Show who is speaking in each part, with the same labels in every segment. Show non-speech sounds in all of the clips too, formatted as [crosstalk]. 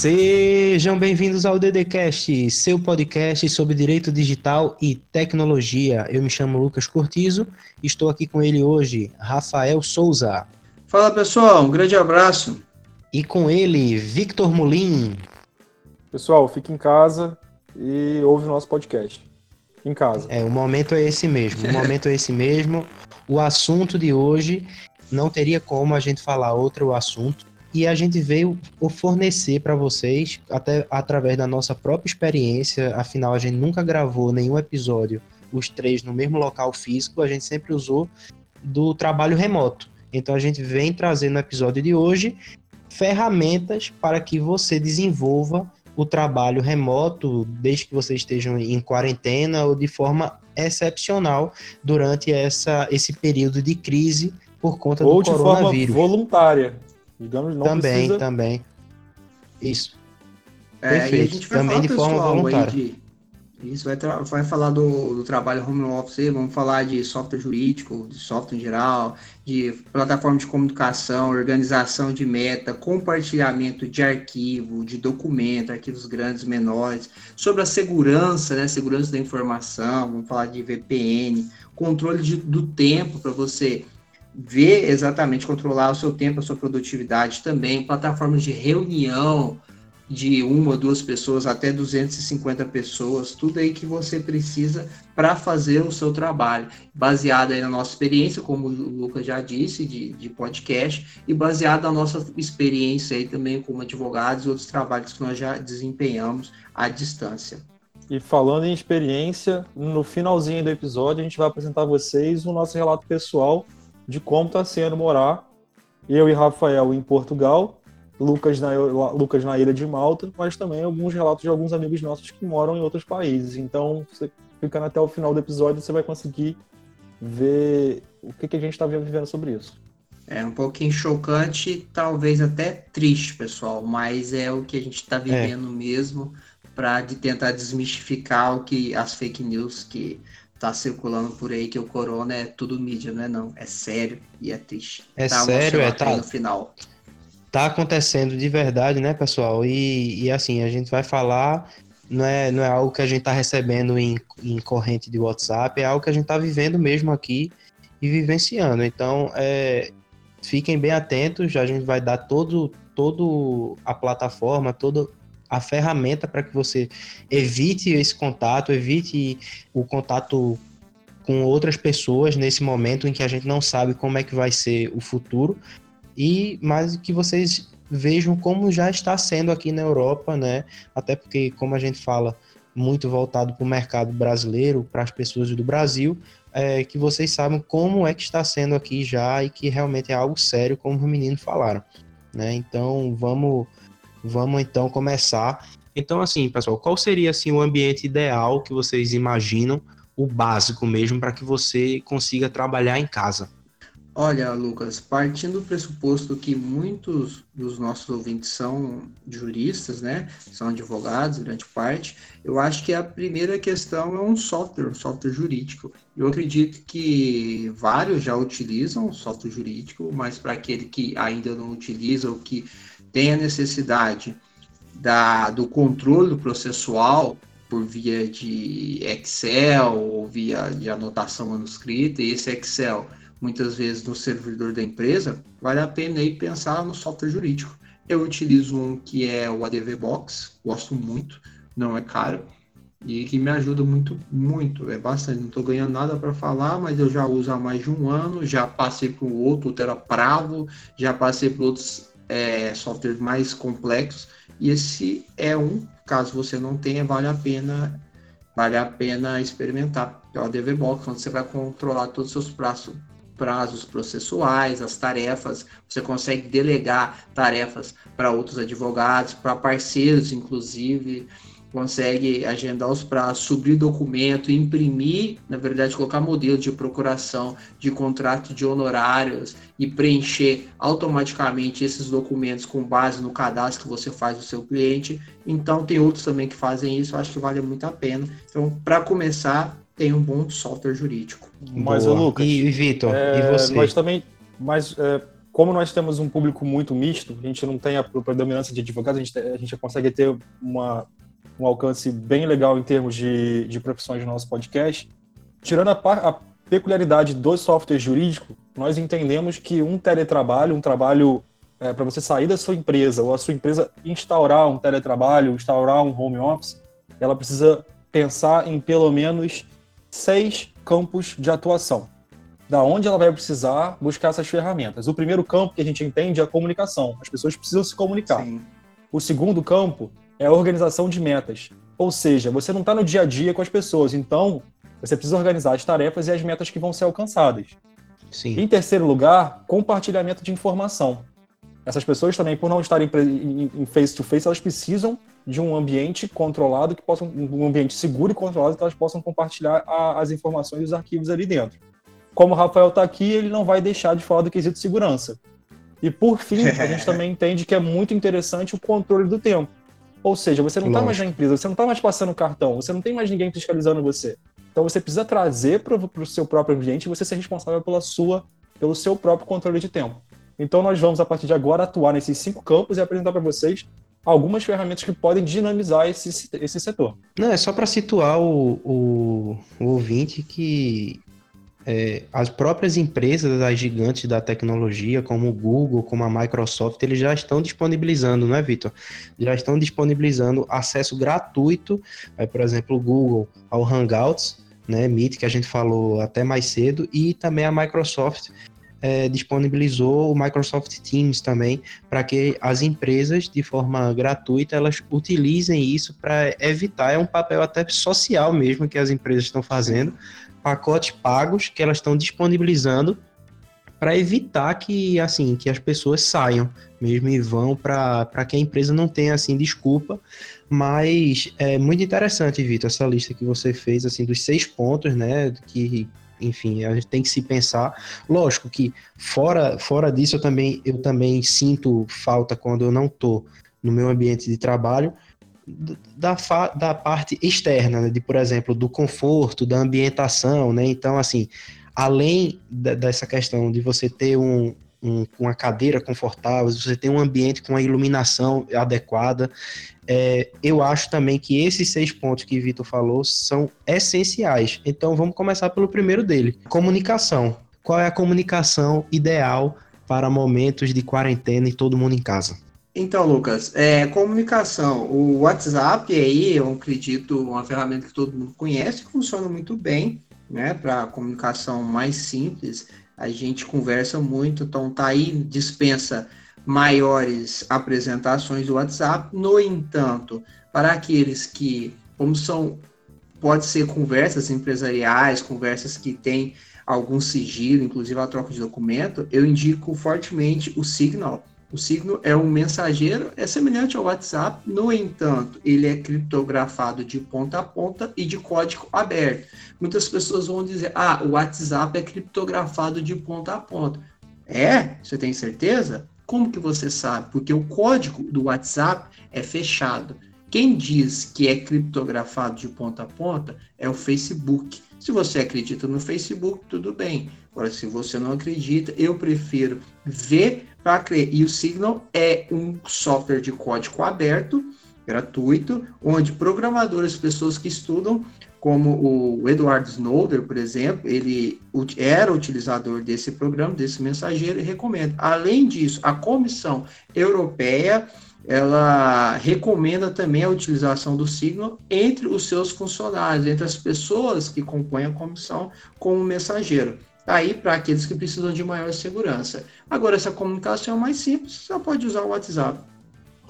Speaker 1: Sejam bem-vindos ao DDCast, seu podcast sobre direito digital e tecnologia. Eu me chamo Lucas Cortizo e estou aqui com ele hoje, Rafael Souza.
Speaker 2: Fala pessoal, um grande abraço.
Speaker 1: E com ele, Victor Molin.
Speaker 3: Pessoal, fique em casa e ouve o nosso podcast. Em casa.
Speaker 1: É, o momento é esse mesmo. O momento é esse mesmo. O assunto de hoje não teria como a gente falar outro assunto e a gente veio fornecer para vocês, até através da nossa própria experiência, afinal a gente nunca gravou nenhum episódio, os três no mesmo local físico, a gente sempre usou do trabalho remoto. Então a gente vem trazer no episódio de hoje ferramentas para que você desenvolva o trabalho remoto, desde que você esteja em quarentena ou de forma excepcional durante essa, esse período de crise por conta
Speaker 3: ou
Speaker 1: do coronavírus.
Speaker 3: Ou de forma voluntária. Digamos, não
Speaker 1: também,
Speaker 3: precisa...
Speaker 1: também. Isso.
Speaker 2: É, Perfeito. E a gente vai também falar, de forma voluntária. De... Isso, vai, vai falar do, do, trabalho home office, vamos falar de software jurídico, de software em geral, de plataforma de comunicação, organização de meta, compartilhamento de arquivo, de documento, arquivos grandes, menores, sobre a segurança, né, segurança da informação, vamos falar de VPN, controle de, do tempo para você ver exatamente, controlar o seu tempo, a sua produtividade também, plataformas de reunião de uma, duas pessoas até 250 pessoas, tudo aí que você precisa para fazer o seu trabalho, baseado aí na nossa experiência, como o Lucas já disse, de, de podcast, e baseado na nossa experiência aí também como advogados e outros trabalhos que nós já desempenhamos à distância.
Speaker 3: E falando em experiência, no finalzinho do episódio a gente vai apresentar a vocês o nosso relato pessoal de como está sendo morar eu e Rafael em Portugal, Lucas na, Lucas na ilha de Malta, mas também alguns relatos de alguns amigos nossos que moram em outros países. Então, você ficando até o final do episódio, você vai conseguir ver o que, que a gente está vivendo sobre isso.
Speaker 2: É um pouquinho chocante, talvez até triste, pessoal, mas é o que a gente está vivendo é. mesmo para de tentar desmistificar o que as fake news que tá circulando por aí que o corona é tudo mídia, não é não. É sério e é triste.
Speaker 1: É tá sério, é tá no final. Tá acontecendo de verdade, né, pessoal? E, e assim, a gente vai falar, não é, não é algo que a gente tá recebendo em, em corrente de WhatsApp, é algo que a gente tá vivendo mesmo aqui e vivenciando. Então, é, fiquem bem atentos, a gente vai dar todo, todo a plataforma, todo a ferramenta para que você evite esse contato, evite o contato com outras pessoas nesse momento em que a gente não sabe como é que vai ser o futuro e mais que vocês vejam como já está sendo aqui na Europa, né? Até porque como a gente fala muito voltado para o mercado brasileiro, para as pessoas do Brasil, é, que vocês saibam como é que está sendo aqui já e que realmente é algo sério, como os meninos falaram, né? Então vamos Vamos então começar. Então, assim, pessoal, qual seria assim o ambiente ideal que vocês imaginam, o básico mesmo, para que você consiga trabalhar em casa?
Speaker 2: Olha, Lucas, partindo do pressuposto que muitos dos nossos ouvintes são juristas, né? São advogados, grande parte, eu acho que a primeira questão é um software, um software jurídico. Eu acredito que vários já utilizam software jurídico, mas para aquele que ainda não utiliza ou que tem a necessidade da, do controle processual por via de Excel ou via de anotação manuscrita, e esse Excel, muitas vezes no servidor da empresa, vale a pena aí pensar no software jurídico. Eu utilizo um que é o ADV Box, gosto muito, não é caro, e que me ajuda muito, muito, é bastante. Não estou ganhando nada para falar, mas eu já uso há mais de um ano, já passei por outro, outro era Bravo, já passei por outros é, softwares mais complexos e esse é um, caso você não tenha, vale a pena vale a pena experimentar. O ADV Box, onde você vai controlar todos os seus prazos, prazos processuais, as tarefas, você consegue delegar tarefas para outros advogados, para parceiros, inclusive consegue agendar os prazos, subir documento, imprimir, na verdade, colocar modelo de procuração de contrato de honorários e preencher automaticamente esses documentos com base no cadastro que você faz do seu cliente. Então, tem outros também que fazem isso, acho que vale muito a pena. Então, para começar, tem um bom software jurídico.
Speaker 3: Mas, Lucas,
Speaker 1: e, Vitor,
Speaker 3: é,
Speaker 1: e você?
Speaker 3: Mas também, mas é, como nós temos um público muito misto, a gente não tem a predominância de advogados, a gente, a gente consegue ter uma, um alcance bem legal em termos de, de profissões no nosso podcast. Tirando a, a peculiaridade do software jurídico, nós entendemos que um teletrabalho, um trabalho é, para você sair da sua empresa ou a sua empresa instaurar um teletrabalho, instaurar um home office, ela precisa pensar em pelo menos seis campos de atuação. Da onde ela vai precisar buscar essas ferramentas. O primeiro campo que a gente entende é a comunicação. As pessoas precisam se comunicar. Sim. O segundo campo é a organização de metas. Ou seja, você não está no dia a dia com as pessoas, então você precisa organizar as tarefas e as metas que vão ser alcançadas. Sim. Em terceiro lugar, compartilhamento de informação. Essas pessoas também, por não estarem em face to face, elas precisam de um ambiente controlado que possam, um ambiente seguro e controlado que elas possam compartilhar a, as informações e os arquivos ali dentro. Como o Rafael está aqui, ele não vai deixar de falar do quesito segurança. E por fim, a gente [laughs] também entende que é muito interessante o controle do tempo. Ou seja, você não está mais na empresa, você não está mais passando cartão, você não tem mais ninguém fiscalizando você. Então você precisa trazer para o seu próprio ambiente e você ser responsável pela sua, pelo seu próprio controle de tempo. Então nós vamos, a partir de agora, atuar nesses cinco campos e apresentar para vocês algumas ferramentas que podem dinamizar esse, esse setor.
Speaker 1: Não, é só para situar o, o, o, ouvinte que é, as próprias empresas, as gigantes da tecnologia, como o Google, como a Microsoft, eles já estão disponibilizando, não é, Vitor? Já estão disponibilizando acesso gratuito, é, por exemplo, o Google ao Hangouts, né, Meet, que a gente falou até mais cedo, e também a Microsoft é, disponibilizou o Microsoft Teams também para que as empresas, de forma gratuita, elas utilizem isso para evitar, é um papel até social mesmo que as empresas estão fazendo, pacotes pagos que elas estão disponibilizando para evitar que assim que as pessoas saiam mesmo e vão para que a empresa não tenha assim desculpa mas é muito interessante Vitor essa lista que você fez assim dos seis pontos né que enfim, a gente tem que se pensar. Lógico que fora, fora disso eu também, eu também sinto falta quando eu não estou no meu ambiente de trabalho da, da parte externa, né? de, por exemplo, do conforto, da ambientação, né? Então, assim, além da, dessa questão de você ter um, um, uma cadeira confortável, você ter um ambiente com a iluminação adequada, é, eu acho também que esses seis pontos que Vitor falou são essenciais. Então vamos começar pelo primeiro dele: comunicação. Qual é a comunicação ideal para momentos de quarentena e todo mundo em casa?
Speaker 2: Então, Lucas, é, comunicação. O WhatsApp aí, eu acredito, uma ferramenta que todo mundo conhece, funciona muito bem, né? Para comunicação mais simples. A gente conversa muito, então tá aí, dispensa maiores apresentações do WhatsApp. No entanto, para aqueles que, como são, pode ser conversas empresariais, conversas que têm algum sigilo, inclusive a troca de documento, eu indico fortemente o Signal. O Signal é um mensageiro, é semelhante ao WhatsApp, no entanto, ele é criptografado de ponta a ponta e de código aberto. Muitas pessoas vão dizer: ah, o WhatsApp é criptografado de ponta a ponta. É? Você tem certeza? Como que você sabe? Porque o código do WhatsApp é fechado. Quem diz que é criptografado de ponta a ponta é o Facebook. Se você acredita no Facebook, tudo bem. Agora, se você não acredita, eu prefiro ver para crer. E o Signal é um software de código aberto, gratuito, onde programadores, pessoas que estudam, como o Edward Snowden, por exemplo, ele era utilizador desse programa, desse mensageiro, e recomenda. Além disso, a Comissão Europeia ela recomenda também a utilização do Signal entre os seus funcionários, entre as pessoas que compõem a comissão como mensageiro. Tá aí para aqueles que precisam de maior segurança. Agora, essa comunicação é mais simples, você pode usar o WhatsApp.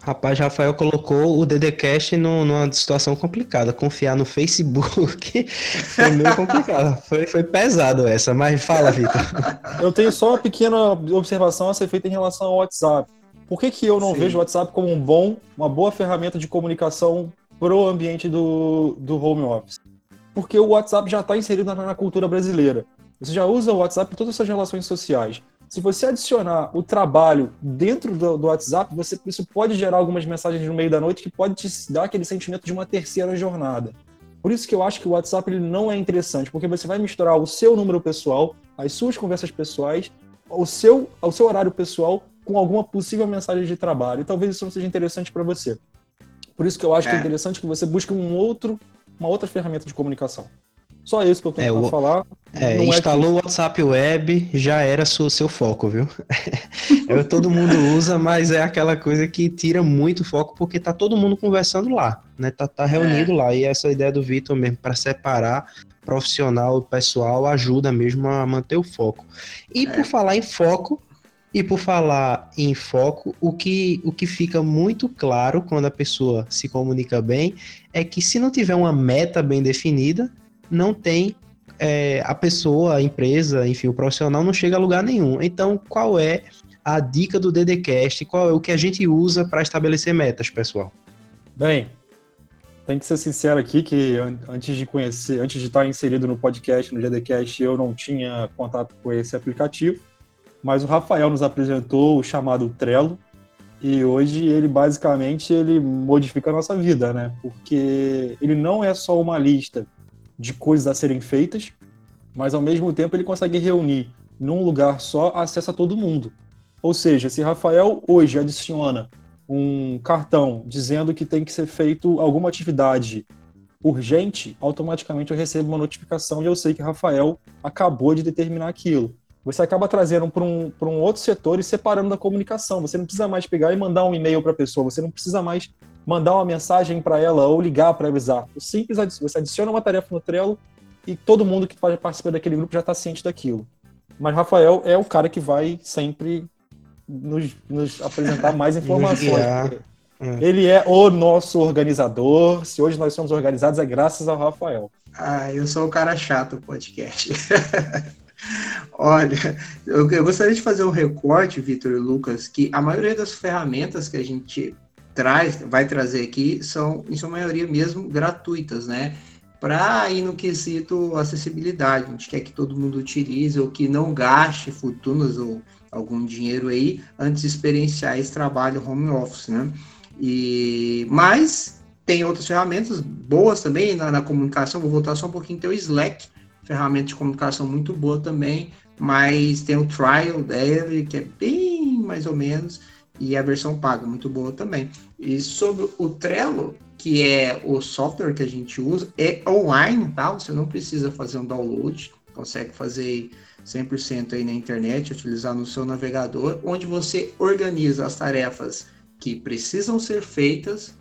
Speaker 1: Rapaz, Rafael colocou o DDCast no, numa situação complicada. Confiar no Facebook [laughs] foi meio complicado. Foi, foi pesado essa, mas fala, Vitor. [laughs]
Speaker 3: Eu tenho só uma pequena observação a ser feita em relação ao WhatsApp. Por que, que eu não Sim. vejo o WhatsApp como um bom, uma boa ferramenta de comunicação para o ambiente do, do home office? Porque o WhatsApp já está inserido na, na cultura brasileira. Você já usa o WhatsApp para todas as suas relações sociais. Se você adicionar o trabalho dentro do, do, WhatsApp, você, isso pode gerar algumas mensagens no meio da noite que pode te dar aquele sentimento de uma terceira jornada. Por isso que eu acho que o WhatsApp ele não é interessante, porque você vai misturar o seu número pessoal, as suas conversas pessoais ao seu, ao seu horário pessoal com alguma possível mensagem de trabalho. E talvez isso não seja interessante para você. Por isso que eu acho é. que é interessante que você busque um outro, uma outra ferramenta de comunicação. Só isso que eu tenho é, o... falar.
Speaker 1: É, é instalou o WhatsApp Web, já era seu, seu foco, viu? [laughs] é, todo mundo usa, mas é aquela coisa que tira muito foco, porque tá todo mundo conversando lá, né? Tá, tá reunido é. lá. E essa ideia do Vitor mesmo, para separar profissional e pessoal, ajuda mesmo a manter o foco. E por é. falar em foco, e por falar em foco, o que, o que fica muito claro quando a pessoa se comunica bem é que se não tiver uma meta bem definida, não tem é, a pessoa, a empresa, enfim, o profissional não chega a lugar nenhum. Então, qual é a dica do DDCast? Qual é o que a gente usa para estabelecer metas, pessoal?
Speaker 3: Bem, tem que ser sincero aqui que antes de conhecer, antes de estar inserido no podcast, no DDCast, eu não tinha contato com esse aplicativo mas o Rafael nos apresentou o chamado Trello e hoje ele basicamente ele modifica a nossa vida, né? Porque ele não é só uma lista de coisas a serem feitas, mas ao mesmo tempo ele consegue reunir num lugar só acesso a todo mundo. Ou seja, se Rafael hoje adiciona um cartão dizendo que tem que ser feito alguma atividade urgente, automaticamente eu recebo uma notificação e eu sei que Rafael acabou de determinar aquilo você acaba trazendo para um, um outro setor e separando da comunicação. Você não precisa mais pegar e mandar um e-mail para a pessoa, você não precisa mais mandar uma mensagem para ela ou ligar para avisar. O simples, você adiciona uma tarefa no Trello e todo mundo que pode participar daquele grupo já está ciente daquilo. Mas Rafael é o cara que vai sempre nos, nos apresentar mais [laughs] informações. É. Ele é o nosso organizador. Se hoje nós somos organizados, é graças ao Rafael.
Speaker 2: Ah, eu sou o cara chato do podcast. [laughs] Olha, eu, eu, gostaria de fazer um recorte, Vitor e Lucas, que a maioria das ferramentas que a gente traz, vai trazer aqui, são, em sua maioria mesmo, gratuitas, né? Para ir no quesito acessibilidade. A gente quer que todo mundo utilize ou que não gaste fortunas ou algum dinheiro aí antes de experienciar esse trabalho home office, né? E, mas tem outras ferramentas boas também na, na comunicação. Vou voltar só um pouquinho. Tem o Slack, ferramenta de comunicação muito boa também, mas tem o trial dele, que é bem mais ou menos, e a versão paga, muito boa também. E sobre o Trello, que é o software que a gente usa, é online, tá? Você não precisa fazer um download, consegue fazer 100% aí na internet, utilizar no seu navegador, onde você organiza as tarefas que precisam ser feitas,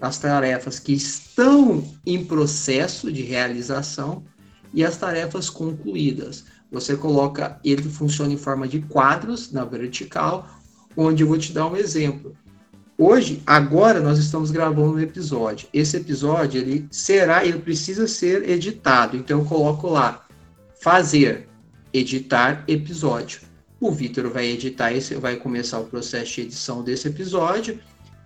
Speaker 2: as tarefas que estão em processo de realização e as tarefas concluídas. Você coloca, ele funciona em forma de quadros na vertical, onde eu vou te dar um exemplo. Hoje, agora nós estamos gravando um episódio. Esse episódio ele será, ele precisa ser editado. Então eu coloco lá fazer, editar episódio. O Vitor vai editar esse, vai começar o processo de edição desse episódio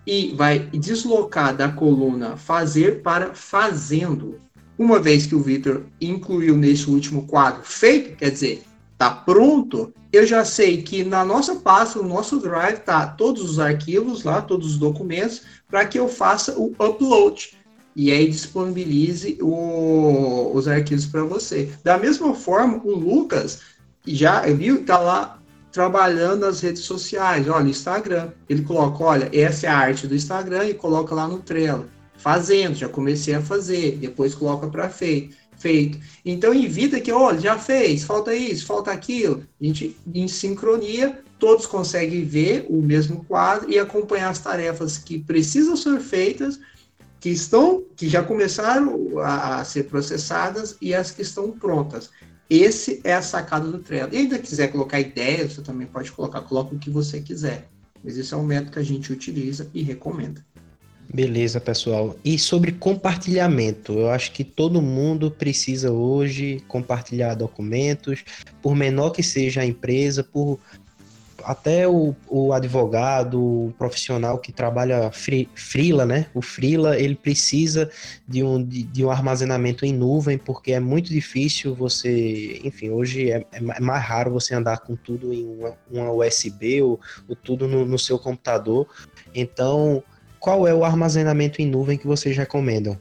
Speaker 2: e vai deslocar da coluna fazer para fazendo. Uma vez que o Vitor incluiu nesse último quadro feito, quer dizer, está pronto, eu já sei que na nossa pasta, no nosso Drive, tá todos os arquivos lá, todos os documentos, para que eu faça o upload e aí disponibilize o, os arquivos para você. Da mesma forma, o Lucas já viu, está lá trabalhando nas redes sociais, olha, Instagram. Ele coloca, olha, essa é a arte do Instagram e coloca lá no Trello fazendo, já comecei a fazer, depois coloca para feito, feito. Então, em vida que, olha, já fez, falta isso, falta aquilo, a gente em sincronia, todos conseguem ver o mesmo quadro e acompanhar as tarefas que precisam ser feitas, que estão, que já começaram a, a ser processadas e as que estão prontas. Esse é a sacada do Trello. E ainda quiser colocar ideias, você também pode colocar, coloca o que você quiser. Mas esse é um método que a gente utiliza e recomenda.
Speaker 1: Beleza, pessoal. E sobre compartilhamento, eu acho que todo mundo precisa hoje compartilhar documentos, por menor que seja a empresa, por até o, o advogado, o profissional que trabalha free, freela, né? O freela, ele precisa de um, de, de, um armazenamento em nuvem, porque é muito difícil você, enfim, hoje é, é mais raro você andar com tudo em uma, uma USB ou, ou tudo no, no seu computador. Então, qual é o armazenamento em nuvem que vocês recomendam?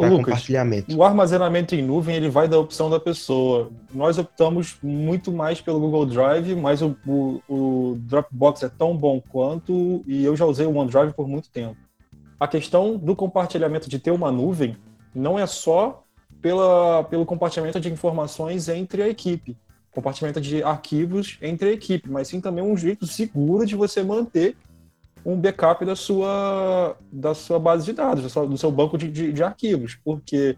Speaker 1: para compartilhamento.
Speaker 3: O armazenamento em nuvem ele vai da opção da pessoa. Nós optamos muito mais pelo Google Drive, mas o, o, o Dropbox é tão bom quanto e eu já usei o OneDrive por muito tempo. A questão do compartilhamento de ter uma nuvem não é só pela, pelo compartilhamento de informações entre a equipe, compartilhamento de arquivos entre a equipe, mas sim também um jeito seguro de você manter um backup da sua, da sua base de dados, do seu, banco de, de, de, arquivos, porque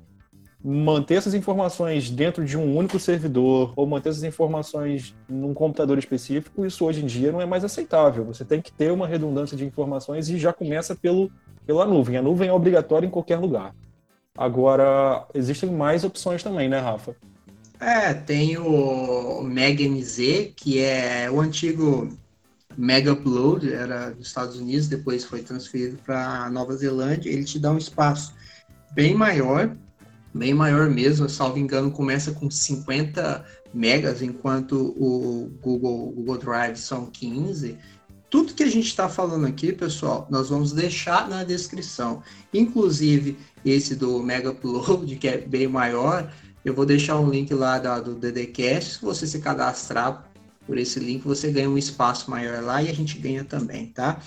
Speaker 3: manter essas informações dentro de um único servidor ou manter essas informações num computador específico, isso hoje em dia não é mais aceitável. Você tem que ter uma redundância de informações e já começa pelo, pela nuvem. A nuvem é obrigatória em qualquer lugar. Agora, existem mais opções também, né, Rafa?
Speaker 2: É, tem o MegNZ, que é o antigo Mega Upload, era dos Estados Unidos, depois foi transferido para Nova Zelândia. Ele te dá um espaço bem maior, bem maior mesmo, salvo engano, começa com 50 megas, enquanto o Google, Google Drive são 15. Tudo que a gente está falando aqui, pessoal, nós vamos deixar na descrição. Inclusive, esse do Mega Upload, que é bem maior, eu vou deixar um link lá do DDCast. Se você se cadastrar por esse link, você ganha um espaço maior lá e a gente ganha também, tá?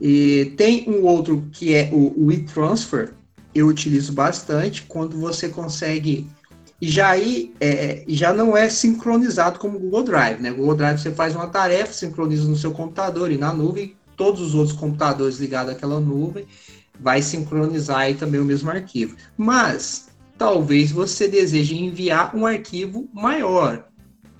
Speaker 2: E tem um outro que é o WeTransfer, eu utilizo bastante quando você consegue e já aí é, já não é sincronizado como o Google Drive, né? Google Drive você faz uma tarefa, sincroniza no seu computador e na nuvem, todos os outros computadores ligados àquela nuvem vai sincronizar aí também o mesmo arquivo. Mas talvez você deseje enviar um arquivo maior.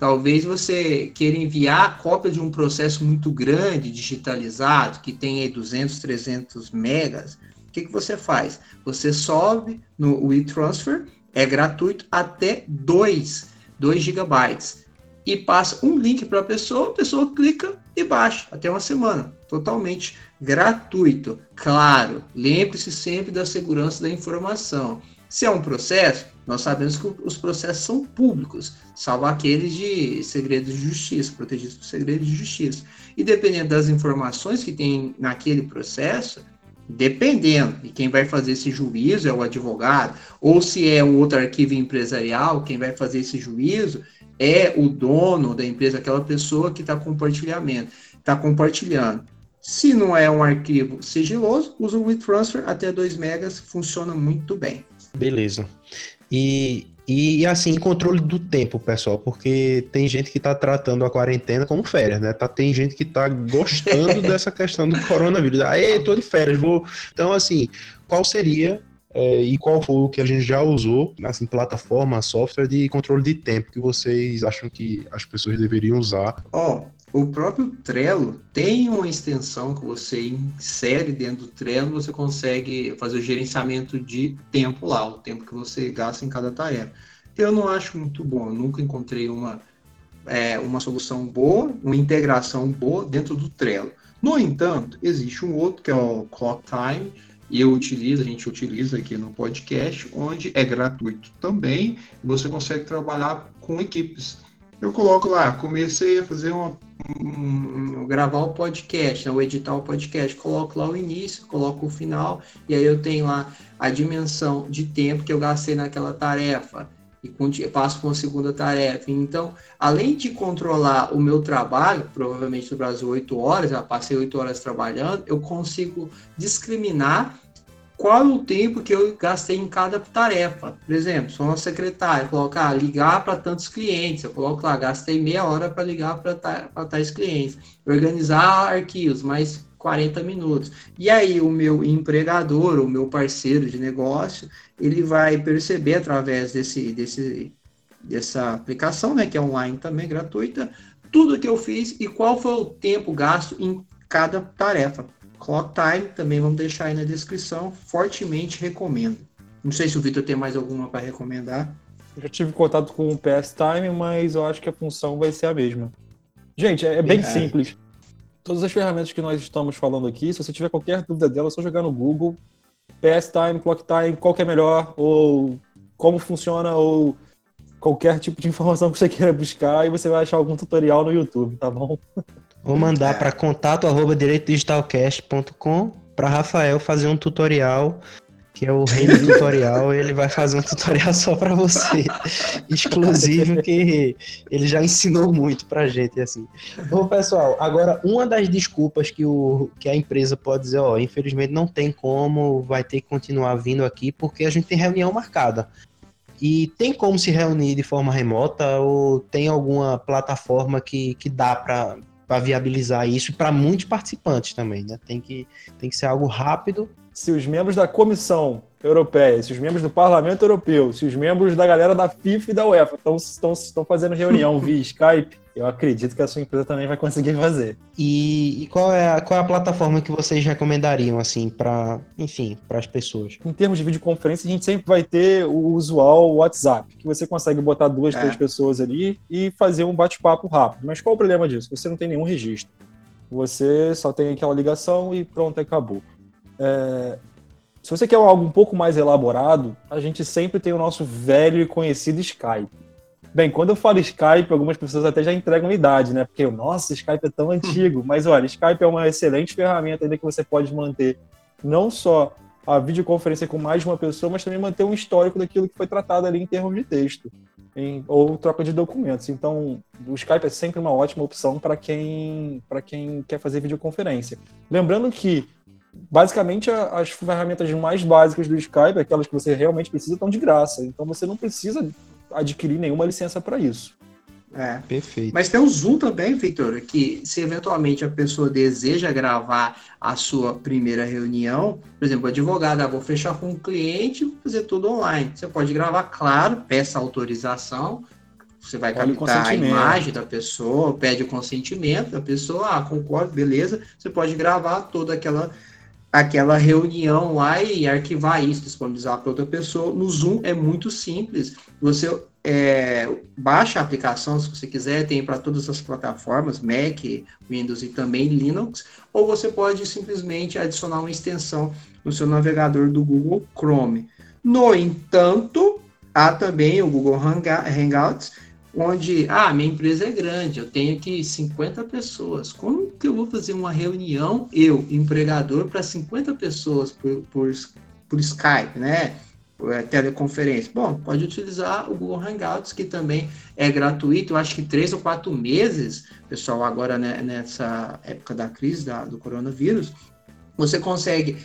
Speaker 2: Talvez você queira enviar a cópia de um processo muito grande, digitalizado, que tem aí 200, 300 megas. O que, que você faz? Você sobe no WeTransfer é gratuito até 2, 2 gigabytes. E passa um link para a pessoa, a pessoa clica e baixa até uma semana. Totalmente gratuito. Claro, lembre-se sempre da segurança da informação. Se é um processo, nós sabemos que os processos são públicos, salvo aqueles de segredos de justiça, protegidos por segredos de justiça. E dependendo das informações que tem naquele processo, dependendo de quem vai fazer esse juízo é o advogado, ou se é um outro arquivo empresarial, quem vai fazer esse juízo é o dono da empresa, aquela pessoa que está compartilhamento, está compartilhando. Se não é um arquivo sigiloso, usa o WeTransfer até 2 megas, funciona muito bem.
Speaker 1: Beleza. E e assim, controle do tempo, pessoal, porque tem gente que tá tratando a quarentena como férias, né? Tá, tem gente que tá gostando [laughs] dessa questão do coronavírus. Aí, tô de férias, vou. Então, assim, qual seria é, e qual foi o que a gente já usou, assim, plataforma, software de controle de tempo que vocês acham que as pessoas deveriam usar?
Speaker 2: Ó, oh, o próprio Trello tem uma extensão que você insere dentro do Trello, você consegue fazer o gerenciamento de tempo lá, o tempo que você gasta em cada tarefa. Eu não acho muito bom, eu nunca encontrei uma, é, uma solução boa, uma integração boa dentro do Trello. No entanto, existe um outro que é o Clock Time, e eu utilizo, a gente utiliza aqui no podcast, onde é gratuito também, você consegue trabalhar com equipes. Eu coloco lá, comecei a fazer uma um, gravar o podcast, né, ou editar o podcast, coloco lá o início, coloco o final, e aí eu tenho lá a dimensão de tempo que eu gastei naquela tarefa e passo para uma segunda tarefa. Então, além de controlar o meu trabalho, provavelmente no Brasil 8 horas, já passei 8 horas trabalhando, eu consigo discriminar qual o tempo que eu gastei em cada tarefa. Por exemplo, sou uma secretária, colocar ah, ligar para tantos clientes, eu coloco lá, gastei meia hora para ligar para tais clientes. Organizar arquivos, mais 40 minutos. E aí o meu empregador, o meu parceiro de negócio, ele vai perceber através desse, desse, dessa aplicação, né, que é online também, gratuita, tudo que eu fiz e qual foi o tempo gasto em cada tarefa. Clock Time, também vamos deixar aí na descrição. Fortemente recomendo. Não sei se o Vitor tem mais alguma para recomendar.
Speaker 3: Eu já tive contato com o PS Time, mas eu acho que a função vai ser a mesma. Gente, é, é bem é. simples. Todas as ferramentas que nós estamos falando aqui, se você tiver qualquer dúvida dela, é só jogar no Google PS Time, Clock Time, qual que é melhor, ou como funciona, ou qualquer tipo de [laughs] informação que você queira buscar, e você vai achar algum tutorial no YouTube, tá bom? [laughs]
Speaker 1: Vou mandar para contato arroba direitodigitalcast.com para Rafael fazer um tutorial que é o rei do tutorial, ele vai fazer um tutorial só para você, [laughs] exclusivo, que ele já ensinou muito pra gente, assim. Bom, pessoal, agora, uma das desculpas que, o, que a empresa pode dizer, ó, infelizmente não tem como, vai ter que continuar vindo aqui, porque a gente tem reunião marcada. E tem como se reunir de forma remota ou tem alguma plataforma que, que dá para viabilizar isso para muitos participantes também, né? Tem que, tem que ser algo rápido.
Speaker 3: Se os membros da Comissão Europeia, se os membros do Parlamento Europeu, se os membros da galera da FIFA e da UEFA estão fazendo reunião via Skype, eu acredito que a sua empresa também vai conseguir fazer.
Speaker 1: E, e qual, é a, qual é a plataforma que vocês recomendariam, assim, para, enfim, para as pessoas?
Speaker 3: Em termos de videoconferência, a gente sempre vai ter o usual WhatsApp, que você consegue botar duas, é. três pessoas ali e fazer um bate-papo rápido. Mas qual o problema disso? Você não tem nenhum registro. Você só tem aquela ligação e pronto, acabou. É, se você quer algo um pouco mais elaborado, a gente sempre tem o nosso velho e conhecido Skype. Bem, quando eu falo Skype, algumas pessoas até já entregam idade, né? Porque, nossa, Skype é tão [laughs] antigo. Mas olha, Skype é uma excelente ferramenta ainda que você pode manter não só a videoconferência com mais de uma pessoa, mas também manter um histórico daquilo que foi tratado ali em termos de texto em, ou troca de documentos. Então, o Skype é sempre uma ótima opção para quem, quem quer fazer videoconferência. Lembrando que, basicamente, as ferramentas mais básicas do Skype, aquelas que você realmente precisa, estão de graça. Então, você não precisa adquirir nenhuma licença para isso.
Speaker 2: É. Perfeito. Mas tem o Zoom também, Victor, que se eventualmente a pessoa deseja gravar a sua primeira reunião, por exemplo, advogado, ah, vou fechar com um cliente, vou fazer tudo online. Você pode gravar, claro, peça autorização, você vai captar a imagem da pessoa, pede o consentimento da pessoa, ah, concordo, beleza. Você pode gravar toda aquela aquela reunião lá e arquivar isso, disponibilizar para outra pessoa. No Zoom é muito simples. Você é, baixa a aplicação se você quiser, tem para todas as plataformas, Mac, Windows e também Linux, ou você pode simplesmente adicionar uma extensão no seu navegador do Google Chrome. No entanto, há também o Google Hangouts, onde, ah, minha empresa é grande, eu tenho aqui 50 pessoas. Como que eu vou fazer uma reunião, eu, empregador, para 50 pessoas por, por, por Skype, né? É, teleconferência. Bom, pode utilizar o Google Hangouts, que também é gratuito. Eu acho que três ou quatro meses, pessoal, agora né, nessa época da crise da, do coronavírus, você consegue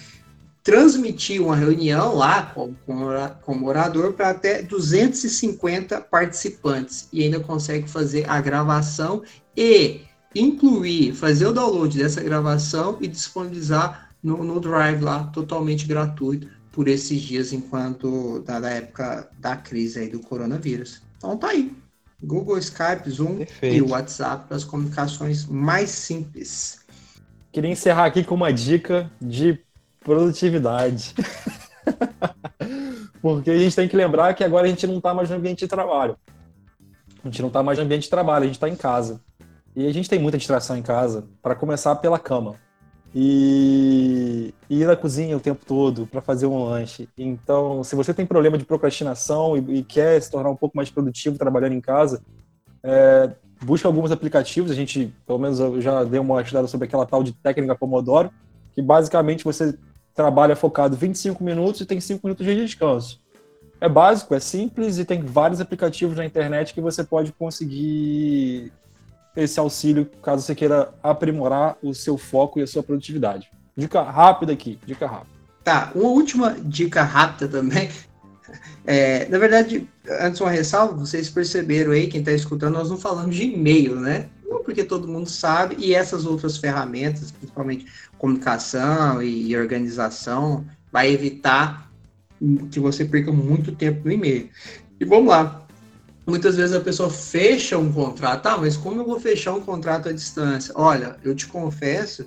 Speaker 2: transmitir uma reunião lá com, com, o orador para até 250 participantes e ainda consegue fazer a gravação e incluir, fazer o download dessa gravação e disponibilizar no, no Drive lá totalmente gratuito por esses dias enquanto da, da época da crise aí do coronavírus. Então tá aí. Google, Skype, Zoom Perfeito. e WhatsApp para as comunicações mais simples.
Speaker 3: Queria encerrar aqui com uma dica de Produtividade. [laughs] Porque a gente tem que lembrar que agora a gente não está mais no ambiente de trabalho. A gente não está mais no ambiente de trabalho, a gente está em casa. E a gente tem muita distração em casa, para começar pela cama. E, e ir na cozinha o tempo todo para fazer um lanche. Então, se você tem problema de procrastinação e, e, quer se tornar um pouco mais produtivo trabalhando em casa, é, busca alguns aplicativos. A gente, pelo menos, eu já dei uma estudada sobre aquela tal de técnica Pomodoro, que basicamente você trabalha focado 25 minutos e tem 5 minutos de descanso. É básico, é simples e tem vários aplicativos na internet que você pode conseguir esse auxílio caso você queira aprimorar o seu foco e a sua produtividade. Dica rápida aqui, dica rápida.
Speaker 2: Tá, uma última dica rápida também. [laughs] É, na verdade, antes uma ressalva, vocês perceberam aí, quem está escutando, nós não falamos de e-mail, né? Não porque todo mundo sabe, e essas outras ferramentas, principalmente comunicação e organização, vai evitar que você perca muito tempo no e-mail. E vamos lá. Muitas vezes a pessoa fecha um contrato, tá, mas como eu vou fechar um contrato à distância? Olha, eu te confesso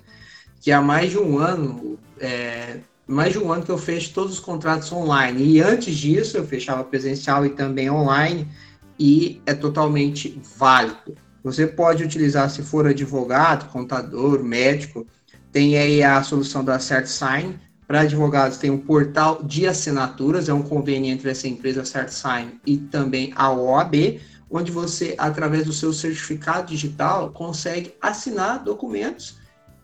Speaker 2: que há mais de um ano, é, mais de um ano que eu fecho todos os contratos online. E antes disso eu fechava presencial e também online, e é totalmente válido. Você pode utilizar, se for advogado, contador, médico, tem aí a solução da CertSign. Para advogados, tem um portal de assinaturas, é um convênio entre essa empresa CertSign e também a OAB, onde você, através do seu certificado digital, consegue assinar documentos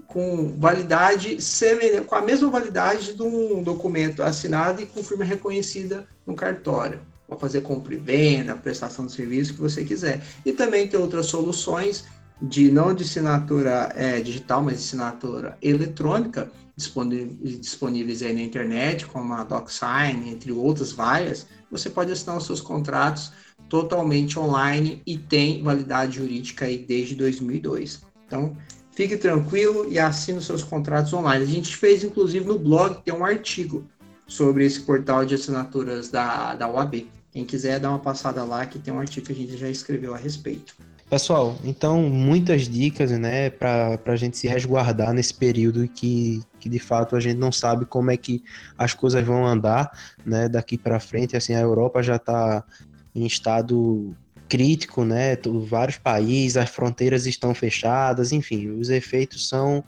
Speaker 2: com validade semelhante, com a mesma validade de um documento assinado e com firma reconhecida no cartório. Para fazer compra e venda, prestação de serviço que você quiser. E também tem outras soluções de não de assinatura é, digital, mas de assinatura eletrônica, disponíveis aí na internet, como a DocSign, entre outras várias, você pode assinar os seus contratos totalmente online e tem validade jurídica aí desde 2002. Então, fique tranquilo e assine os seus contratos online. A gente fez, inclusive, no blog, tem um artigo sobre esse portal de assinaturas da, da UAB. Quem quiser, dá uma passada lá, que tem um artigo que a gente já escreveu a respeito.
Speaker 1: Pessoal, então muitas dicas, né, para a gente se resguardar nesse período que, que de fato a gente não sabe como é que as coisas vão andar, né, daqui para frente. Assim, a Europa já está em estado crítico, né, vários países, as fronteiras estão fechadas, enfim, os efeitos são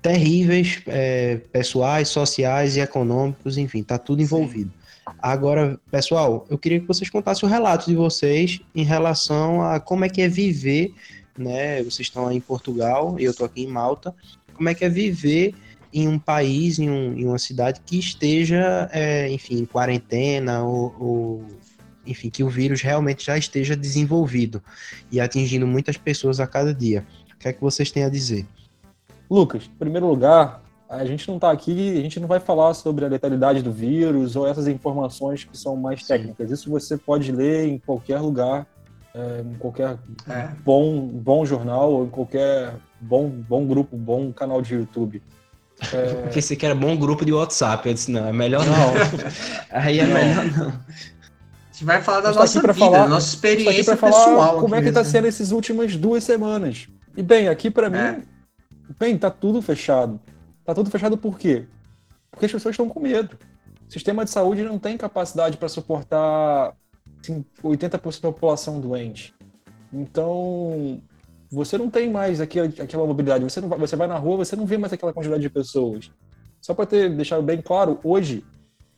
Speaker 1: terríveis, é, pessoais, sociais e econômicos, enfim, tá tudo envolvido. Sim. Agora, pessoal, eu queria que vocês contassem o relato de vocês em relação a como é que é viver, né? Vocês estão aí em Portugal e eu estou aqui em Malta. Como é que é viver em um país, em, um, em uma cidade que esteja, é, enfim, em quarentena ou, ou, enfim, que o vírus realmente já esteja desenvolvido e atingindo muitas pessoas a cada dia. O que é que vocês têm a dizer?
Speaker 3: Lucas, em primeiro lugar, a gente não está aqui, a gente não vai falar sobre a letalidade do vírus ou essas informações que são mais técnicas. Sim. Isso você pode ler em qualquer lugar, é, em qualquer é. bom, bom jornal ou em qualquer bom, bom grupo, bom canal de YouTube.
Speaker 1: É... Pensei que era bom grupo de WhatsApp. Eu disse, não, é melhor não. [laughs] Aí é não. melhor não. A
Speaker 2: gente vai falar da tá nossa vida, falar, da nossa experiência
Speaker 3: tá pessoal. Como é que está sendo essas últimas duas semanas? E bem, aqui para é. mim, bem, tá tudo fechado. Tá tudo fechado por quê? Porque as pessoas estão com medo. O sistema de saúde não tem capacidade para suportar assim, 80% da população doente. Então, você não tem mais aquela, aquela mobilidade. Você, não, você vai na rua, você não vê mais aquela quantidade de pessoas. Só para ter deixado bem claro, hoje,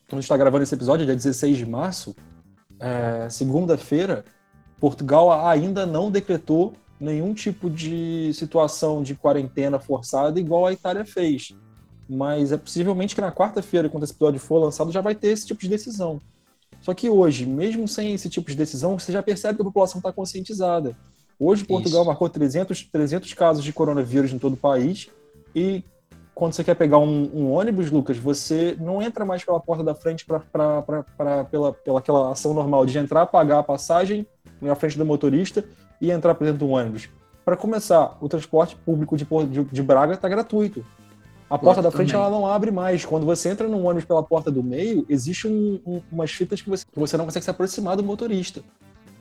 Speaker 3: quando a gente está gravando esse episódio, dia 16 de março, é, segunda-feira, Portugal ainda não decretou nenhum tipo de situação de quarentena forçada igual a Itália fez. Mas é possivelmente que na quarta-feira, quando esse episódio for lançado, já vai ter esse tipo de decisão. Só que hoje, mesmo sem esse tipo de decisão, você já percebe que a população está conscientizada. Hoje, Portugal Isso. marcou 300, 300 casos de coronavírus em todo o país. E quando você quer pegar um, um ônibus, Lucas, você não entra mais pela porta da frente pra, pra, pra, pra, pela, pela aquela ação normal de entrar, pagar a passagem na frente do motorista e entrar para dentro do ônibus. Para começar, o transporte público de, de, de Braga está gratuito. A porta da frente ela não abre mais. Quando você entra num ônibus pela porta do meio, existe um, um, umas fitas que você, você não consegue se aproximar do motorista.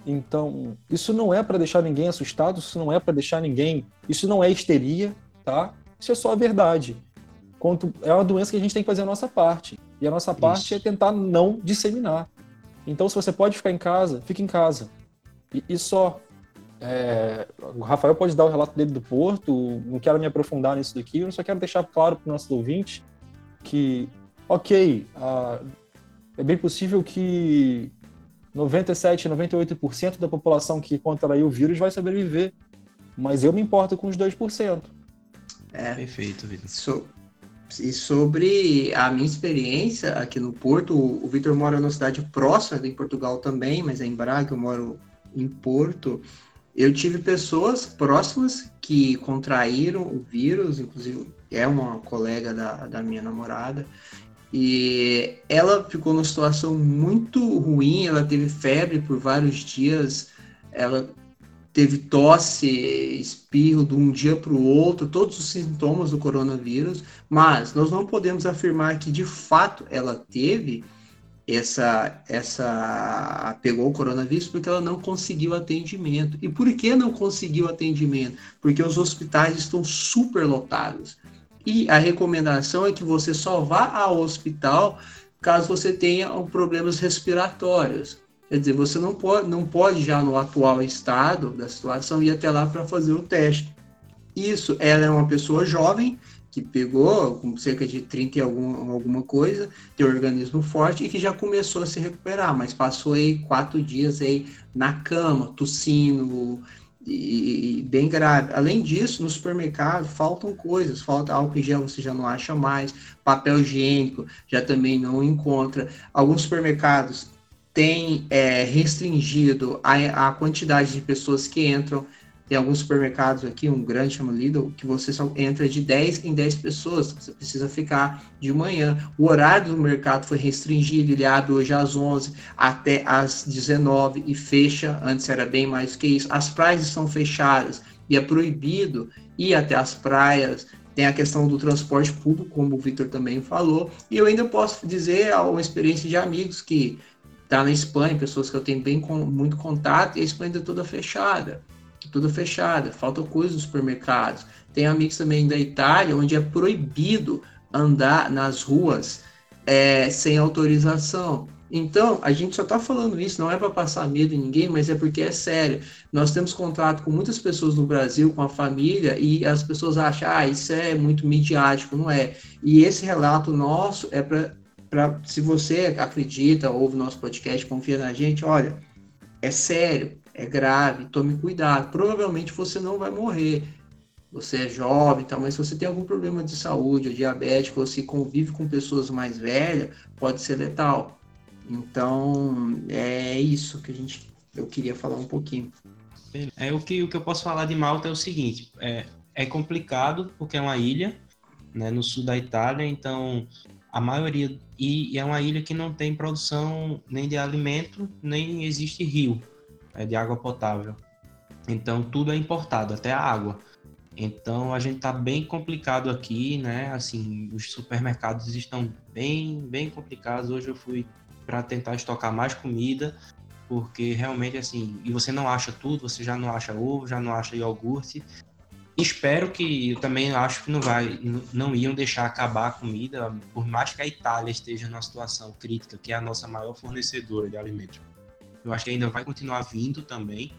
Speaker 3: Então, isso não é para deixar ninguém assustado, isso não é para deixar ninguém. Isso não é histeria, tá? Isso é só a verdade. Quanto, é uma doença que a gente tem que fazer a nossa parte. E a nossa parte isso. é tentar não disseminar. Então, se você pode ficar em casa, fique em casa. E, e só. É, o Rafael pode dar o relato dele do Porto, não quero me aprofundar nisso daqui, eu só quero deixar claro para o nosso ouvinte que, ok, é bem possível que 97, 98% da população que contraiu o vírus vai sobreviver, mas eu me importo com os 2%.
Speaker 2: É, perfeito, Vitor. So, e sobre a minha experiência aqui no Porto, o Vitor mora numa cidade próxima de Portugal também, mas é em Braga, eu moro em Porto, eu tive pessoas próximas que contraíram o vírus, inclusive é uma colega da, da minha namorada, e ela ficou numa situação muito ruim, ela teve febre por vários dias, ela teve tosse, espirro de um dia para o outro, todos os sintomas do coronavírus, mas nós não podemos afirmar que de fato ela teve, essa, essa pegou o coronavírus porque ela não conseguiu atendimento. E por que não conseguiu atendimento? Porque os hospitais estão super lotados. E a recomendação é que você só vá ao hospital caso você tenha problemas respiratórios. Quer dizer, você não pode, não pode já no atual estado da situação ir até lá para fazer o teste. Isso, ela é uma pessoa jovem, que pegou com cerca de 30 e algum, alguma coisa, tem organismo forte e que já começou a se recuperar, mas passou aí quatro dias aí na cama, tossindo, e, e, bem grave. Além disso, no supermercado faltam coisas, falta álcool em gel, você já não acha mais, papel higiênico já também não encontra. Alguns supermercados têm é, restringido a, a quantidade de pessoas que entram. Tem alguns supermercados aqui, um grande chama Lidl, que você só entra de 10 em 10 pessoas. Você precisa ficar de manhã. O horário do mercado foi restringido, ele abre hoje às 11 até às 19 e fecha. Antes era bem mais que isso. As praias estão fechadas e é proibido ir até as praias. Tem a questão do transporte público, como o Victor também falou. E eu ainda posso dizer uma experiência de amigos que tá na Espanha, pessoas que eu tenho bem com, muito contato, e a Espanha ainda toda fechada tudo fechada, falta coisa nos supermercados. Tem amigos também da Itália, onde é proibido andar nas ruas é, sem autorização. Então, a gente só está falando isso, não é para passar medo em ninguém, mas é porque é sério. Nós temos contato com muitas pessoas no Brasil, com a família, e as pessoas acham, ah, isso é muito midiático, não é. E esse relato nosso é para, se você acredita, ouve nosso podcast, confia na gente, olha, é sério, é grave, tome cuidado. Provavelmente você não vai morrer. Você é jovem, tá, mas se você tem algum problema de saúde, ou diabético, ou se convive com pessoas mais velhas, pode ser letal. Então, é isso que a gente eu queria falar um pouquinho.
Speaker 1: É o que, o que eu posso falar de Malta é o seguinte, é, é complicado porque é uma ilha, né, no sul da Itália, então a maioria e, e é uma ilha que não tem produção nem de alimento, nem existe rio é de água potável. Então tudo é importado, até a água. Então a gente tá bem complicado aqui, né? Assim, os supermercados estão bem, bem complicados. Hoje eu fui para tentar estocar mais comida, porque realmente assim, e você não acha tudo, você já não acha ovo, já não acha iogurte. Espero que eu também acho que não vai, não iam deixar acabar a comida, por mais que a Itália esteja numa situação crítica, que é a nossa maior fornecedora de alimentos. Eu acho que ainda vai continuar vindo também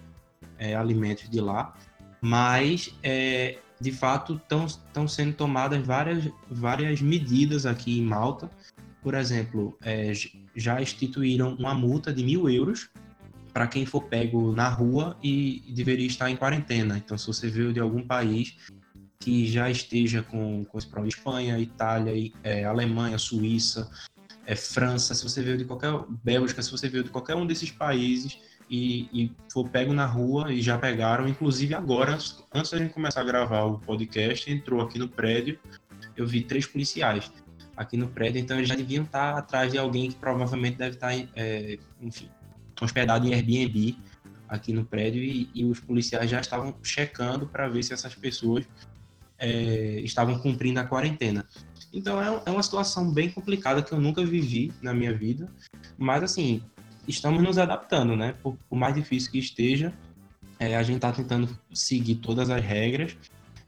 Speaker 1: é, alimentos de lá, mas é, de fato estão sendo tomadas várias, várias medidas aqui em Malta. Por exemplo, é, já instituíram uma multa de mil euros para quem for pego na rua e, deveria estar em quarentena. Então, se você veio de algum país que já esteja com, com esse problema, Espanha, Itália, é, Alemanha, Suíça, é, França, se você veio de qualquer Bélgica, se você veio de qualquer um desses países e, e for pego na rua e já pegaram, inclusive agora, antes da gente começar a gravar o podcast, entrou aqui no prédio, eu vi três policiais aqui no prédio, então eles já deviam estar atrás de alguém que provavelmente deve estar, é, enfim, hospedado em Airbnb aqui no prédio e, e os policiais já estavam checando para ver se essas pessoas é, estavam cumprindo a quarentena. Então é, é uma situação bem complicada que eu nunca vivi na minha vida, mas assim, estamos nos adaptando, né? Por, por mais difícil que esteja, é, a gente está tentando seguir todas as regras,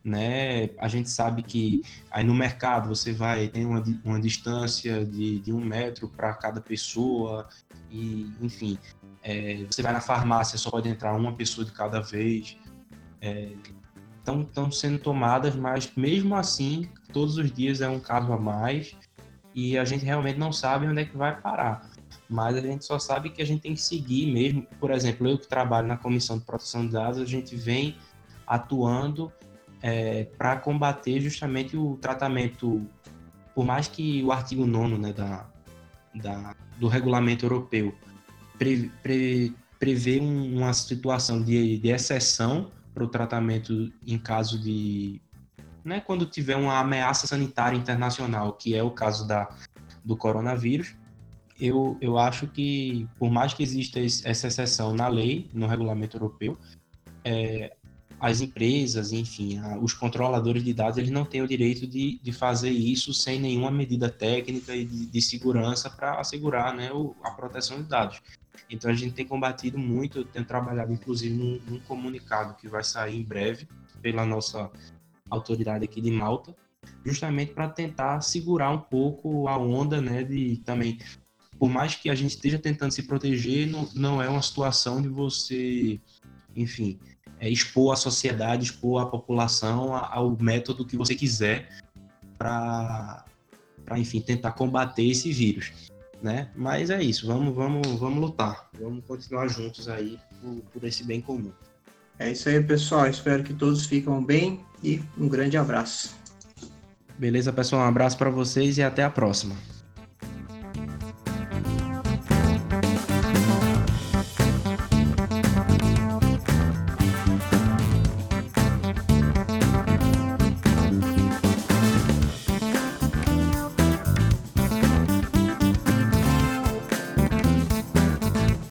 Speaker 1: né? A gente sabe que aí no mercado você vai tem uma, uma distância de, de um metro para cada pessoa e enfim, é, você vai na farmácia só pode entrar uma pessoa de cada vez. É, estão sendo tomadas, mas mesmo assim, todos os dias é um caso a mais e a gente realmente não sabe onde é que vai parar. Mas a gente só sabe que a gente tem que seguir mesmo. Por exemplo, eu que trabalho na Comissão de Proteção de Dados, a gente vem atuando é, para combater justamente o tratamento, por mais que o artigo 9 né, da, da, do regulamento europeu pre, pre, prevê uma situação de, de exceção para o tratamento em caso de. Né, quando tiver uma ameaça sanitária internacional, que é o caso da, do coronavírus, eu, eu acho que, por mais que exista essa exceção na lei, no regulamento europeu, é, as empresas, enfim, os controladores de dados, eles não têm o direito de, de fazer isso sem nenhuma medida técnica e de, de segurança para assegurar né, o, a proteção de dados. Então a gente tem combatido muito, tenho trabalhado inclusive num, num comunicado que vai sair em breve pela nossa autoridade aqui de Malta, justamente para tentar segurar um pouco a onda, né, de também por mais que a gente esteja tentando se proteger, não, não é uma situação de você, enfim, é, expor a sociedade, expor a população ao método que você quiser para, enfim, tentar combater esse vírus né? Mas é isso, vamos, vamos, vamos lutar, vamos continuar juntos aí por, por esse bem comum.
Speaker 2: É isso aí, pessoal. Espero que todos fiquem bem e um grande abraço.
Speaker 1: Beleza, pessoal? Um abraço para vocês e até a próxima.